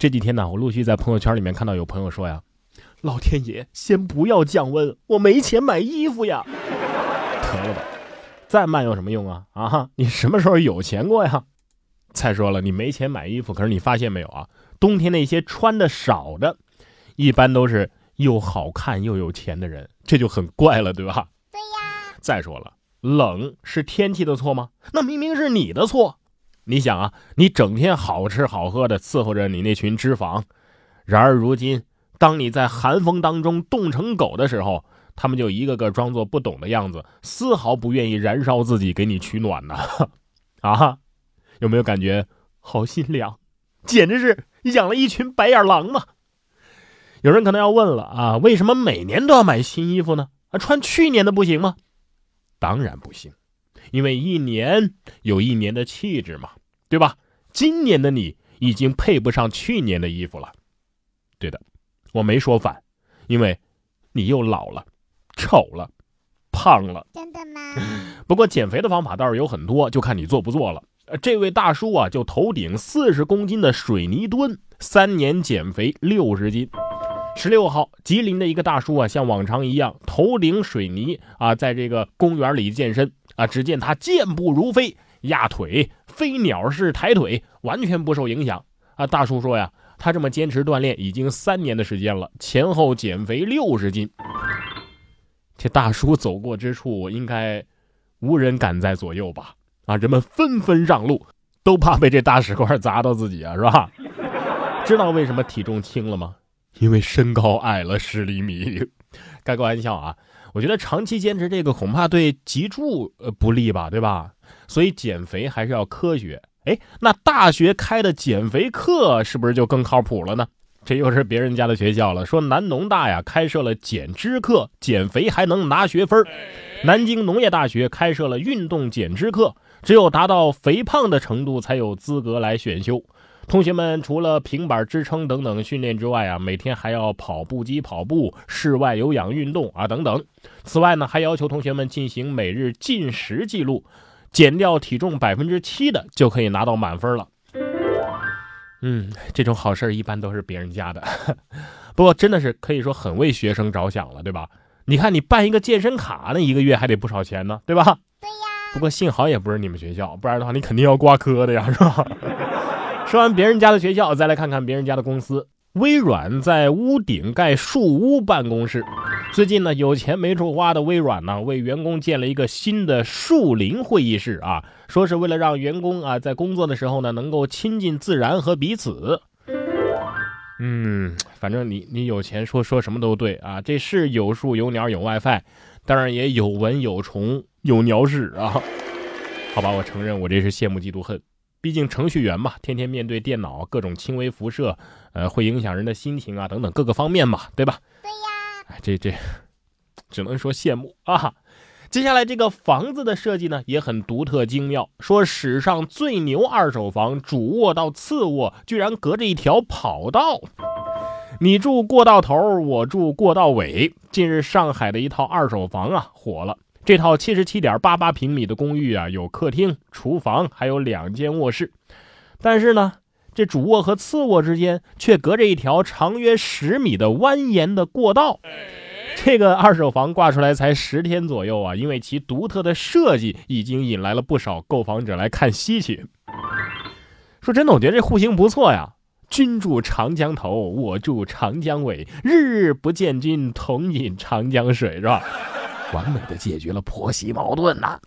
这几天呢，我陆续在朋友圈里面看到有朋友说呀：“老天爷，先不要降温，我没钱买衣服呀。”得了吧，再慢有什么用啊？啊，你什么时候有钱过呀？再说了，你没钱买衣服，可是你发现没有啊？冬天那些穿的少的，一般都是又好看又有钱的人，这就很怪了，对吧？对呀。再说了，冷是天气的错吗？那明明是你的错。你想啊，你整天好吃好喝的伺候着你那群脂肪，然而如今，当你在寒风当中冻成狗的时候，他们就一个个装作不懂的样子，丝毫不愿意燃烧自己给你取暖呢。啊，有没有感觉好心凉？简直是养了一群白眼狼嘛！有人可能要问了啊，为什么每年都要买新衣服呢？啊，穿去年的不行吗？当然不行。因为一年有一年的气质嘛，对吧？今年的你已经配不上去年的衣服了。对的，我没说反，因为你又老了，丑了，胖了。真的吗？不过减肥的方法倒是有很多，就看你做不做了。这位大叔啊，就头顶四十公斤的水泥墩，三年减肥六十斤。十六号，吉林的一个大叔啊，像往常一样头顶水泥啊，在这个公园里健身。啊！只见他健步如飞，压腿、飞鸟式抬腿，完全不受影响。啊！大叔说呀，他这么坚持锻炼已经三年的时间了，前后减肥六十斤。这大叔走过之处，应该无人敢在左右吧？啊！人们纷纷让路，都怕被这大石块砸到自己啊，是吧？知道为什么体重轻了吗？因为身高矮了十厘米。开个玩笑啊！我觉得长期坚持这个恐怕对脊柱呃不利吧，对吧？所以减肥还是要科学。哎，那大学开的减肥课是不是就更靠谱了呢？这又是别人家的学校了。说南农大呀开设了减脂课，减肥还能拿学分。南京农业大学开设了运动减脂课，只有达到肥胖的程度才有资格来选修。同学们除了平板支撑等等训练之外啊，每天还要跑步机跑步、室外有氧运动啊等等。此外呢，还要求同学们进行每日进食记录，减掉体重百分之七的就可以拿到满分了。嗯，这种好事一般都是别人家的，不过真的是可以说很为学生着想了，对吧？你看你办一个健身卡，那一个月还得不少钱呢，对吧？对呀。不过幸好也不是你们学校，不然的话你肯定要挂科的呀，是吧？说完别人家的学校，再来看看别人家的公司。微软在屋顶盖树屋办公室。最近呢，有钱没处花的微软呢，为员工建了一个新的树林会议室啊，说是为了让员工啊在工作的时候呢，能够亲近自然和彼此。嗯，反正你你有钱说说什么都对啊，这是有树有鸟有 WiFi，当然也有蚊有虫有鸟屎啊。好吧，我承认我这是羡慕嫉妒恨。毕竟程序员嘛，天天面对电脑，各种轻微辐射，呃，会影响人的心情啊，等等各个方面嘛，对吧？对呀。哎，这这，只能说羡慕啊。接下来这个房子的设计呢，也很独特精妙。说史上最牛二手房，主卧到次卧居然隔着一条跑道，你住过道头，我住过道尾。近日上海的一套二手房啊，火了。这套七十七点八八平米的公寓啊，有客厅、厨房，还有两间卧室。但是呢，这主卧和次卧之间却隔着一条长约十米的蜿蜒的过道。这个二手房挂出来才十天左右啊，因为其独特的设计已经引来了不少购房者来看稀奇。说真的，我觉得这户型不错呀。君住长江头，我住长江尾，日日不见君，同饮长江水，是吧？完美的解决了婆媳矛盾呐！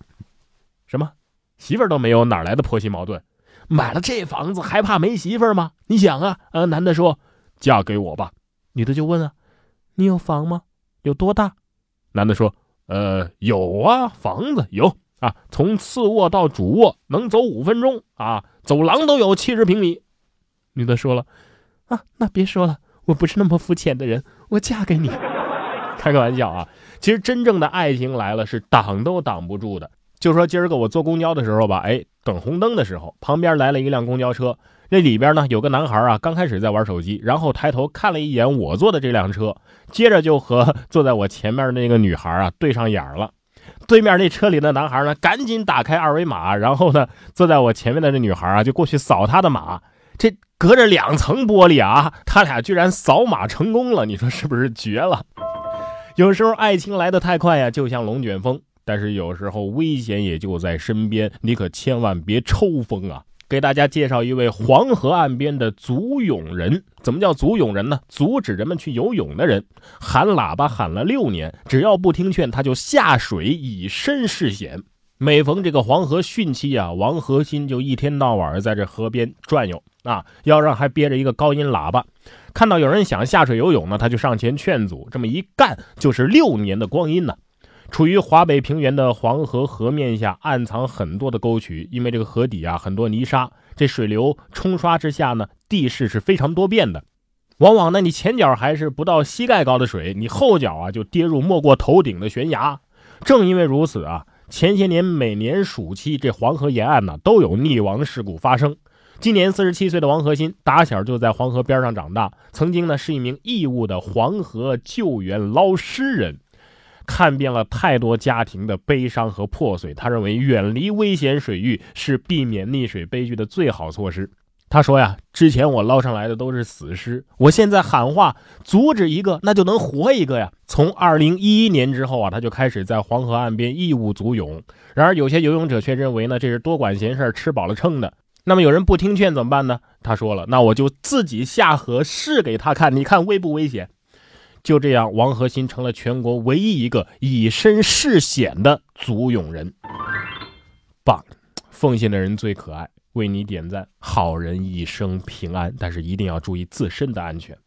什么媳妇儿都没有，哪来的婆媳矛盾？买了这房子还怕没媳妇吗？你想啊，呃，男的说嫁给我吧，女的就问啊，你有房吗？有多大？男的说，呃，有啊，房子有啊，从次卧到主卧能走五分钟啊，走廊都有七十平米。女的说了，啊，那别说了，我不是那么肤浅的人，我嫁给你。开个玩笑啊。其实真正的爱情来了是挡都挡不住的。就说今儿个我坐公交的时候吧，哎，等红灯的时候，旁边来了一辆公交车，那里边呢有个男孩啊，刚开始在玩手机，然后抬头看了一眼我坐的这辆车，接着就和坐在我前面那个女孩啊对上眼了。对面那车里的男孩呢，赶紧打开二维码，然后呢，坐在我前面的这女孩啊就过去扫他的码，这隔着两层玻璃啊，他俩居然扫码成功了，你说是不是绝了？有时候爱情来得太快呀，就像龙卷风；但是有时候危险也就在身边，你可千万别抽风啊！给大家介绍一位黄河岸边的阻泳人。怎么叫阻泳人呢？阻止人们去游泳的人，喊喇叭喊了六年，只要不听劝，他就下水以身试险。每逢这个黄河汛期啊，王和新就一天到晚在这河边转悠啊，腰上还憋着一个高音喇叭。看到有人想下水游泳呢，他就上前劝阻。这么一干就是六年的光阴呢。处于华北平原的黄河河面下暗藏很多的沟渠，因为这个河底啊很多泥沙，这水流冲刷之下呢，地势是非常多变的。往往呢，你前脚还是不到膝盖高的水，你后脚啊就跌入没过头顶的悬崖。正因为如此啊，前些年每年暑期这黄河沿岸呢都有溺亡事故发生。今年四十七岁的王和新，打小就在黄河边上长大，曾经呢是一名义务的黄河救援捞尸人。看遍了太多家庭的悲伤和破碎，他认为远离危险水域是避免溺水悲剧的最好措施。他说呀，之前我捞上来的都是死尸，我现在喊话阻止一个，那就能活一个呀。从二零一一年之后啊，他就开始在黄河岸边义务组泳。然而有些游泳者却认为呢，这是多管闲事，吃饱了撑的。那么有人不听劝怎么办呢？他说了，那我就自己下河试给他看，你看危不危险？就这样，王和新成了全国唯一一个以身试险的足泳人。棒，奉献的人最可爱，为你点赞。好人一生平安，但是一定要注意自身的安全。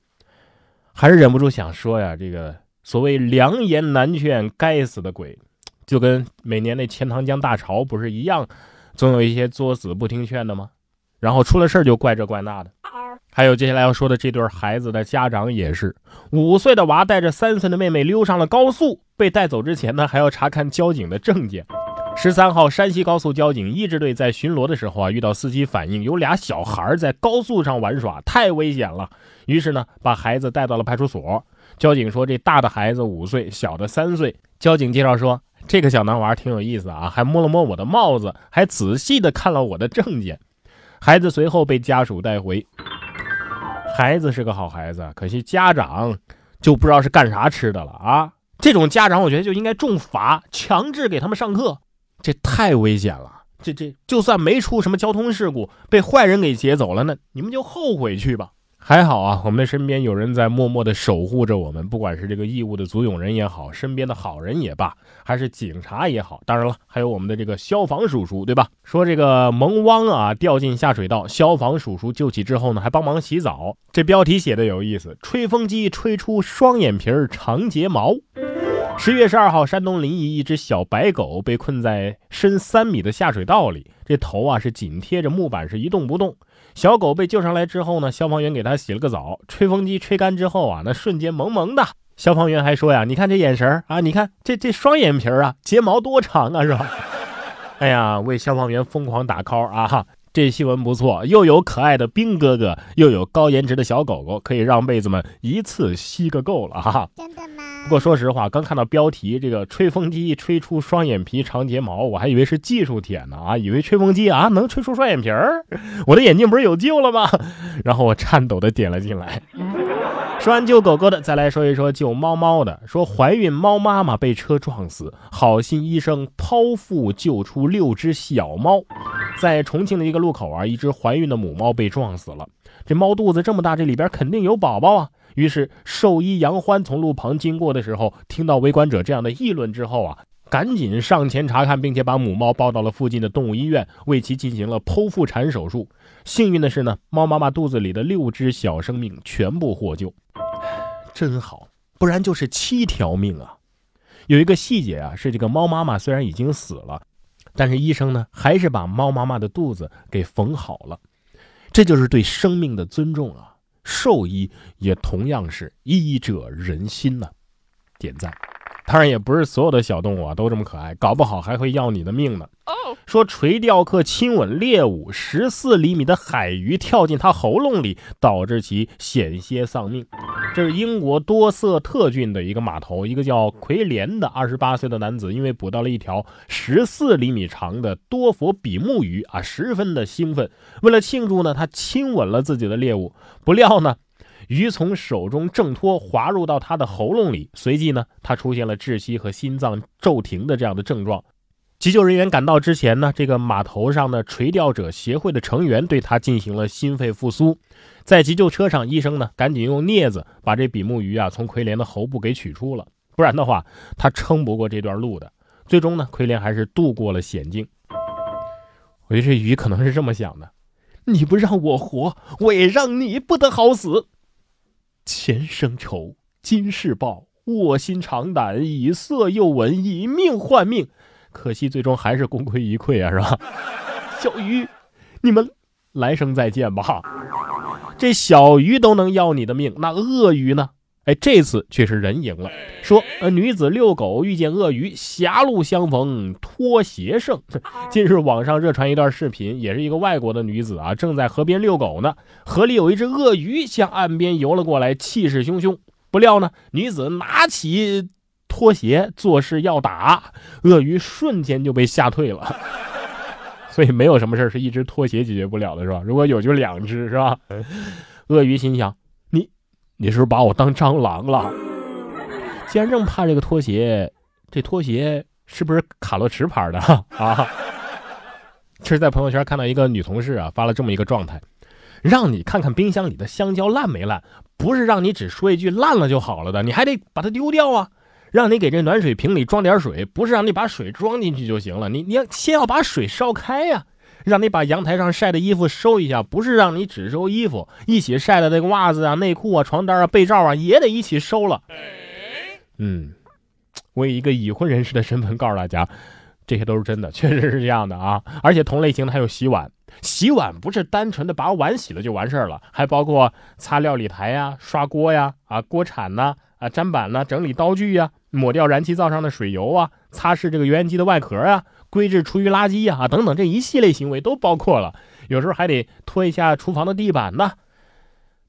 还是忍不住想说呀，这个所谓良言难劝，该死的鬼，就跟每年那钱塘江大潮不是一样，总有一些作死不听劝的吗？然后出了事就怪这怪那的。还有接下来要说的这对孩子的家长也是，五岁的娃带着三岁的妹妹溜上了高速，被带走之前呢，还要查看交警的证件。十三号，山西高速交警一支队在巡逻的时候啊，遇到司机反映有俩小孩在高速上玩耍，太危险了，于是呢，把孩子带到了派出所。交警说，这大的孩子五岁，小的三岁。交警介绍说，这个小男娃挺有意思啊，还摸了摸我的帽子，还仔细的看了我的证件。孩子随后被家属带回。孩子是个好孩子，可惜家长就不知道是干啥吃的了啊！这种家长，我觉得就应该重罚，强制给他们上课，这太危险了。这这就算没出什么交通事故，被坏人给劫走了，那你们就后悔去吧。还好啊，我们的身边有人在默默的守护着我们，不管是这个义务的足泳人也好，身边的好人也罢，还是警察也好，当然了，还有我们的这个消防叔叔，对吧？说这个萌汪啊掉进下水道，消防叔叔救起之后呢，还帮忙洗澡。这标题写的有意思，吹风机吹出双眼皮儿长睫毛。十月十二号，山东临沂一只小白狗被困在深三米的下水道里，这头啊是紧贴着木板，是一动不动。小狗被救上来之后呢，消防员给它洗了个澡，吹风机吹干之后啊，那瞬间萌萌的。消防员还说呀：“你看这眼神啊，你看这 这双眼皮啊，睫毛多长啊，是吧？” 哎呀，为消防员疯狂打 call 啊！这新闻不错，又有可爱的兵哥哥，又有高颜值的小狗狗，可以让妹子们一次吸个够了哈。真的吗？不过说实话，刚看到标题这个吹风机吹出双眼皮长睫毛，我还以为是技术帖呢啊，以为吹风机啊能吹出双眼皮儿，我的眼睛不是有救了吗？然后我颤抖的点了进来。说完救狗狗的，再来说一说救猫猫的。说怀孕猫妈妈被车撞死，好心医生剖腹救出六只小猫。在重庆的一个路口啊，一只怀孕的母猫被撞死了。这猫肚子这么大，这里边肯定有宝宝啊。于是兽医杨欢从路旁经过的时候，听到围观者这样的议论之后啊，赶紧上前查看，并且把母猫抱到了附近的动物医院，为其进行了剖腹产手术。幸运的是呢，猫妈妈肚子里的六只小生命全部获救，真好，不然就是七条命啊。有一个细节啊，是这个猫妈妈虽然已经死了。但是医生呢，还是把猫妈妈的肚子给缝好了，这就是对生命的尊重啊！兽医也同样是医者仁心呢，点赞。当然，也不是所有的小动物啊都这么可爱，搞不好还会要你的命呢。说垂钓客亲吻猎物，十四厘米的海鱼跳进他喉咙里，导致其险些丧命。这是英国多瑟特郡的一个码头，一个叫奎连的二十八岁的男子，因为捕到了一条十四厘米长的多佛比目鱼啊，十分的兴奋。为了庆祝呢，他亲吻了自己的猎物。不料呢，鱼从手中挣脱，滑入到他的喉咙里，随即呢，他出现了窒息和心脏骤停的这样的症状。急救人员赶到之前呢，这个码头上的垂钓者协会的成员对他进行了心肺复苏。在急救车上，医生呢赶紧用镊子把这比目鱼啊从奎莲的喉部给取出了，不然的话他撑不过这段路的。最终呢，奎莲还是度过了险境。我觉得这鱼可能是这么想的：你不让我活，我也让你不得好死。前生仇，今世报，卧薪尝胆，以色诱吻，以命换命。可惜最终还是功亏一篑啊，是吧？小鱼，你们来生再见吧。这小鱼都能要你的命，那鳄鱼呢？哎，这次却是人赢了。说，呃，女子遛狗遇见鳄鱼，狭路相逢脱鞋胜。近日网上热传一段视频，也是一个外国的女子啊，正在河边遛狗呢，河里有一只鳄鱼向岸边游了过来，气势汹汹。不料呢，女子拿起。拖鞋做事要打鳄鱼，瞬间就被吓退了。所以没有什么事是一只拖鞋解决不了的，是吧？如果有，就两只，是吧？鳄鱼心想：你，你是不是把我当蟑螂了？既然这么怕这个拖鞋，这拖鞋是不是卡洛驰牌的 啊？这是在朋友圈看到一个女同事啊发了这么一个状态：让你看看冰箱里的香蕉烂没烂，不是让你只说一句烂了就好了的，你还得把它丢掉啊。让你给这暖水瓶里装点水，不是让你把水装进去就行了。你你要先要把水烧开呀。让你把阳台上晒的衣服收一下，不是让你只收衣服，一起晒的那个袜子啊、内裤啊、床单啊、被罩啊也得一起收了。嗯，我以一个已婚人士的身份告诉大家，这些都是真的，确实是这样的啊。而且同类型的还有洗碗，洗碗不是单纯的把碗洗了就完事儿了，还包括擦料理台呀、刷锅呀、啊锅铲呐。啊，砧板呐？整理刀具呀，抹掉燃气灶上的水油啊，擦拭这个油烟机的外壳啊，归置厨余垃圾呀，啊等等，这一系列行为都包括了。有时候还得拖一下厨房的地板呢。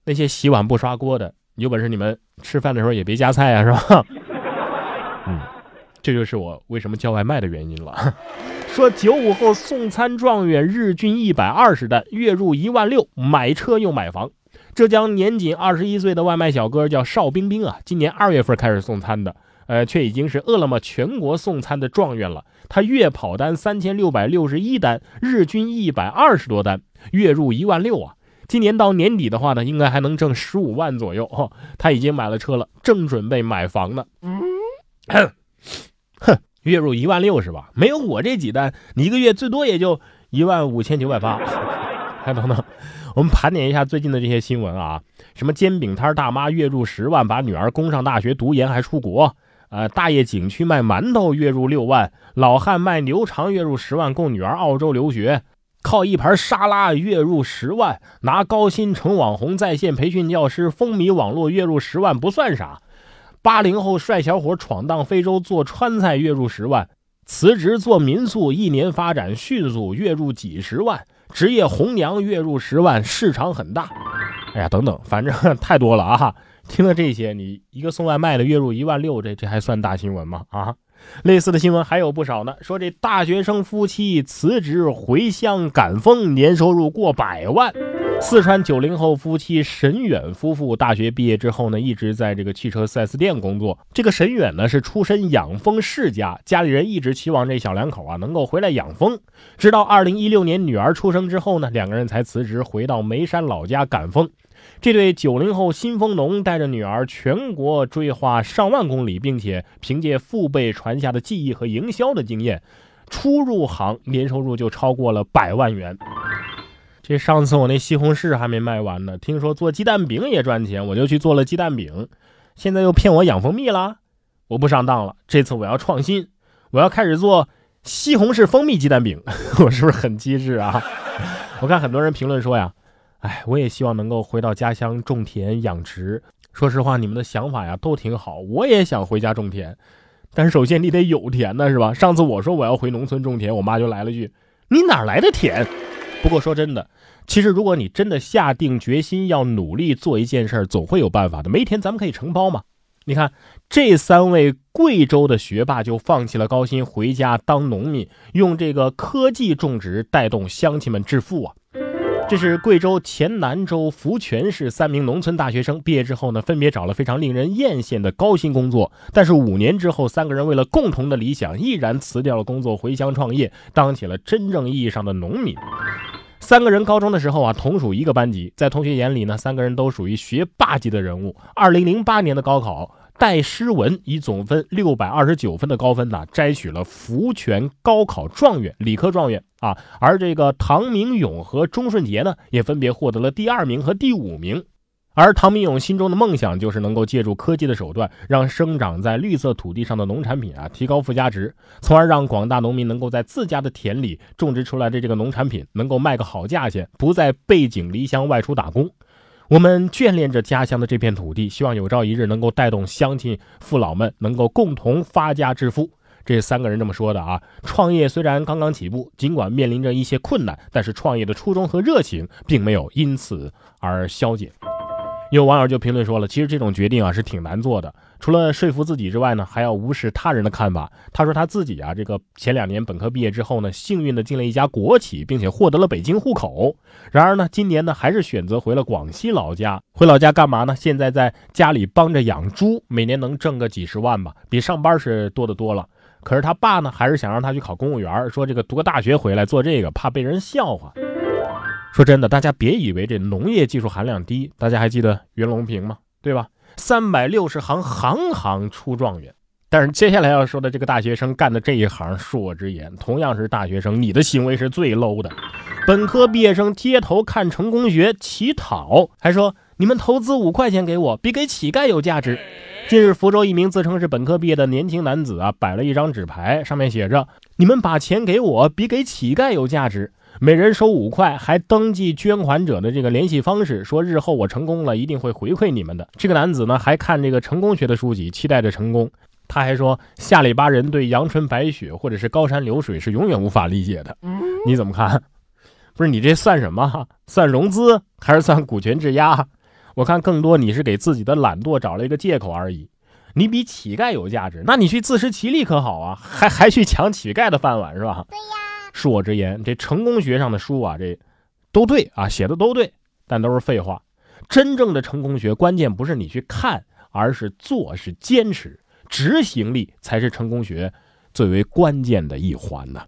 那些洗碗不刷锅的，有本事你们吃饭的时候也别夹菜啊，是吧？嗯，这就是我为什么叫外卖的原因了。说九五后送餐状元日均一百二十单，月入一万六，买车又买房。浙江年仅二十一岁的外卖小哥叫邵冰冰啊，今年二月份开始送餐的，呃，却已经是饿了么全国送餐的状元了。他月跑单三千六百六十一单，日均一百二十多单，月入一万六啊。今年到年底的话呢，应该还能挣十五万左右哦。他已经买了车了，正准备买房呢。哼，哼，月入一万六是吧？没有我这几单，你一个月最多也就一万五千九百八。还等等。我们盘点一下最近的这些新闻啊，什么煎饼摊大妈月入十万，把女儿供上大学读研还出国；呃，大爷景区卖馒头月入六万，老汉卖牛肠月入十万，供女儿澳洲留学；靠一盘沙拉月入十万，拿高薪成网红，在线培训教师，风靡网络月入十万不算啥；八零后帅小伙闯荡非洲做川菜月入十万，辞职做民宿一年发展迅速月入几十万。职业红娘月入十万，市场很大。哎呀，等等，反正 太多了啊！听了这些，你一个送外卖的月入一万六，这这还算大新闻吗？啊，类似的新闻还有不少呢。说这大学生夫妻辞职回乡赶风，年收入过百万。四川九零后夫妻沈远夫妇大学毕业之后呢，一直在这个汽车 4S 店工作。这个沈远呢是出身养蜂世家，家里人一直期望这小两口啊能够回来养蜂。直到二零一六年女儿出生之后呢，两个人才辞职回到眉山老家赶蜂。这对九零后新蜂农带着女儿全国追花上万公里，并且凭借父辈传下的技艺和营销的经验，初入行年收入就超过了百万元。这上次我那西红柿还没卖完呢，听说做鸡蛋饼也赚钱，我就去做了鸡蛋饼。现在又骗我养蜂蜜了，我不上当了。这次我要创新，我要开始做西红柿蜂蜜鸡蛋饼。我是不是很机智啊？我看很多人评论说呀，哎，我也希望能够回到家乡种田养殖。说实话，你们的想法呀都挺好，我也想回家种田，但是首先你得有田呢，是吧？上次我说我要回农村种田，我妈就来了句：“你哪来的田？”不过说真的。其实，如果你真的下定决心要努力做一件事儿，总会有办法的。没田咱们可以承包嘛。你看，这三位贵州的学霸就放弃了高薪，回家当农民，用这个科技种植带动乡亲们致富啊。这是贵州黔南州福泉市三名农村大学生毕业之后呢，分别找了非常令人艳羡的高薪工作。但是五年之后，三个人为了共同的理想，毅然辞掉了工作，回乡创业，当起了真正意义上的农民。三个人高中的时候啊，同属一个班级，在同学眼里呢，三个人都属于学霸级的人物。二零零八年的高考。戴诗文以总分六百二十九分的高分呢，摘取了福泉高考状元、理科状元啊。而这个唐明勇和钟顺杰呢，也分别获得了第二名和第五名。而唐明勇心中的梦想就是能够借助科技的手段，让生长在绿色土地上的农产品啊提高附加值，从而让广大农民能够在自家的田里种植出来的这个农产品能够卖个好价钱，不再背井离乡外出打工。我们眷恋着家乡的这片土地，希望有朝一日能够带动乡亲父老们能够共同发家致富。这三个人这么说的啊。创业虽然刚刚起步，尽管面临着一些困难，但是创业的初衷和热情并没有因此而消减。有网友就评论说了，其实这种决定啊是挺难做的，除了说服自己之外呢，还要无视他人的看法。他说他自己啊，这个前两年本科毕业之后呢，幸运的进了一家国企，并且获得了北京户口。然而呢，今年呢还是选择回了广西老家。回老家干嘛呢？现在在家里帮着养猪，每年能挣个几十万吧，比上班是多的多了。可是他爸呢，还是想让他去考公务员，说这个读个大学回来做这个，怕被人笑话。说真的，大家别以为这农业技术含量低。大家还记得袁隆平吗？对吧？三百六十行，行行出状元。但是接下来要说的这个大学生干的这一行，恕我直言，同样是大学生，你的行为是最 low 的。本科毕业生街头看成功学乞讨，还说你们投资五块钱给我，比给乞丐有价值。近日，福州一名自称是本科毕业的年轻男子啊，摆了一张纸牌，上面写着：“你们把钱给我，比给乞丐有价值。”每人收五块，还登记捐款者的这个联系方式，说日后我成功了，一定会回馈你们的。这个男子呢，还看这个成功学的书籍，期待着成功。他还说，下里巴人对阳春白雪或者是高山流水是永远无法理解的。你怎么看？不是你这算什么？算融资还是算股权质押？我看更多你是给自己的懒惰找了一个借口而已。你比乞丐有价值，那你去自食其力可好啊？还还去抢乞丐的饭碗是吧？对呀。恕我直言，这成功学上的书啊，这都对啊，写的都对，但都是废话。真正的成功学，关键不是你去看，而是做，是坚持，执行力才是成功学最为关键的一环呢。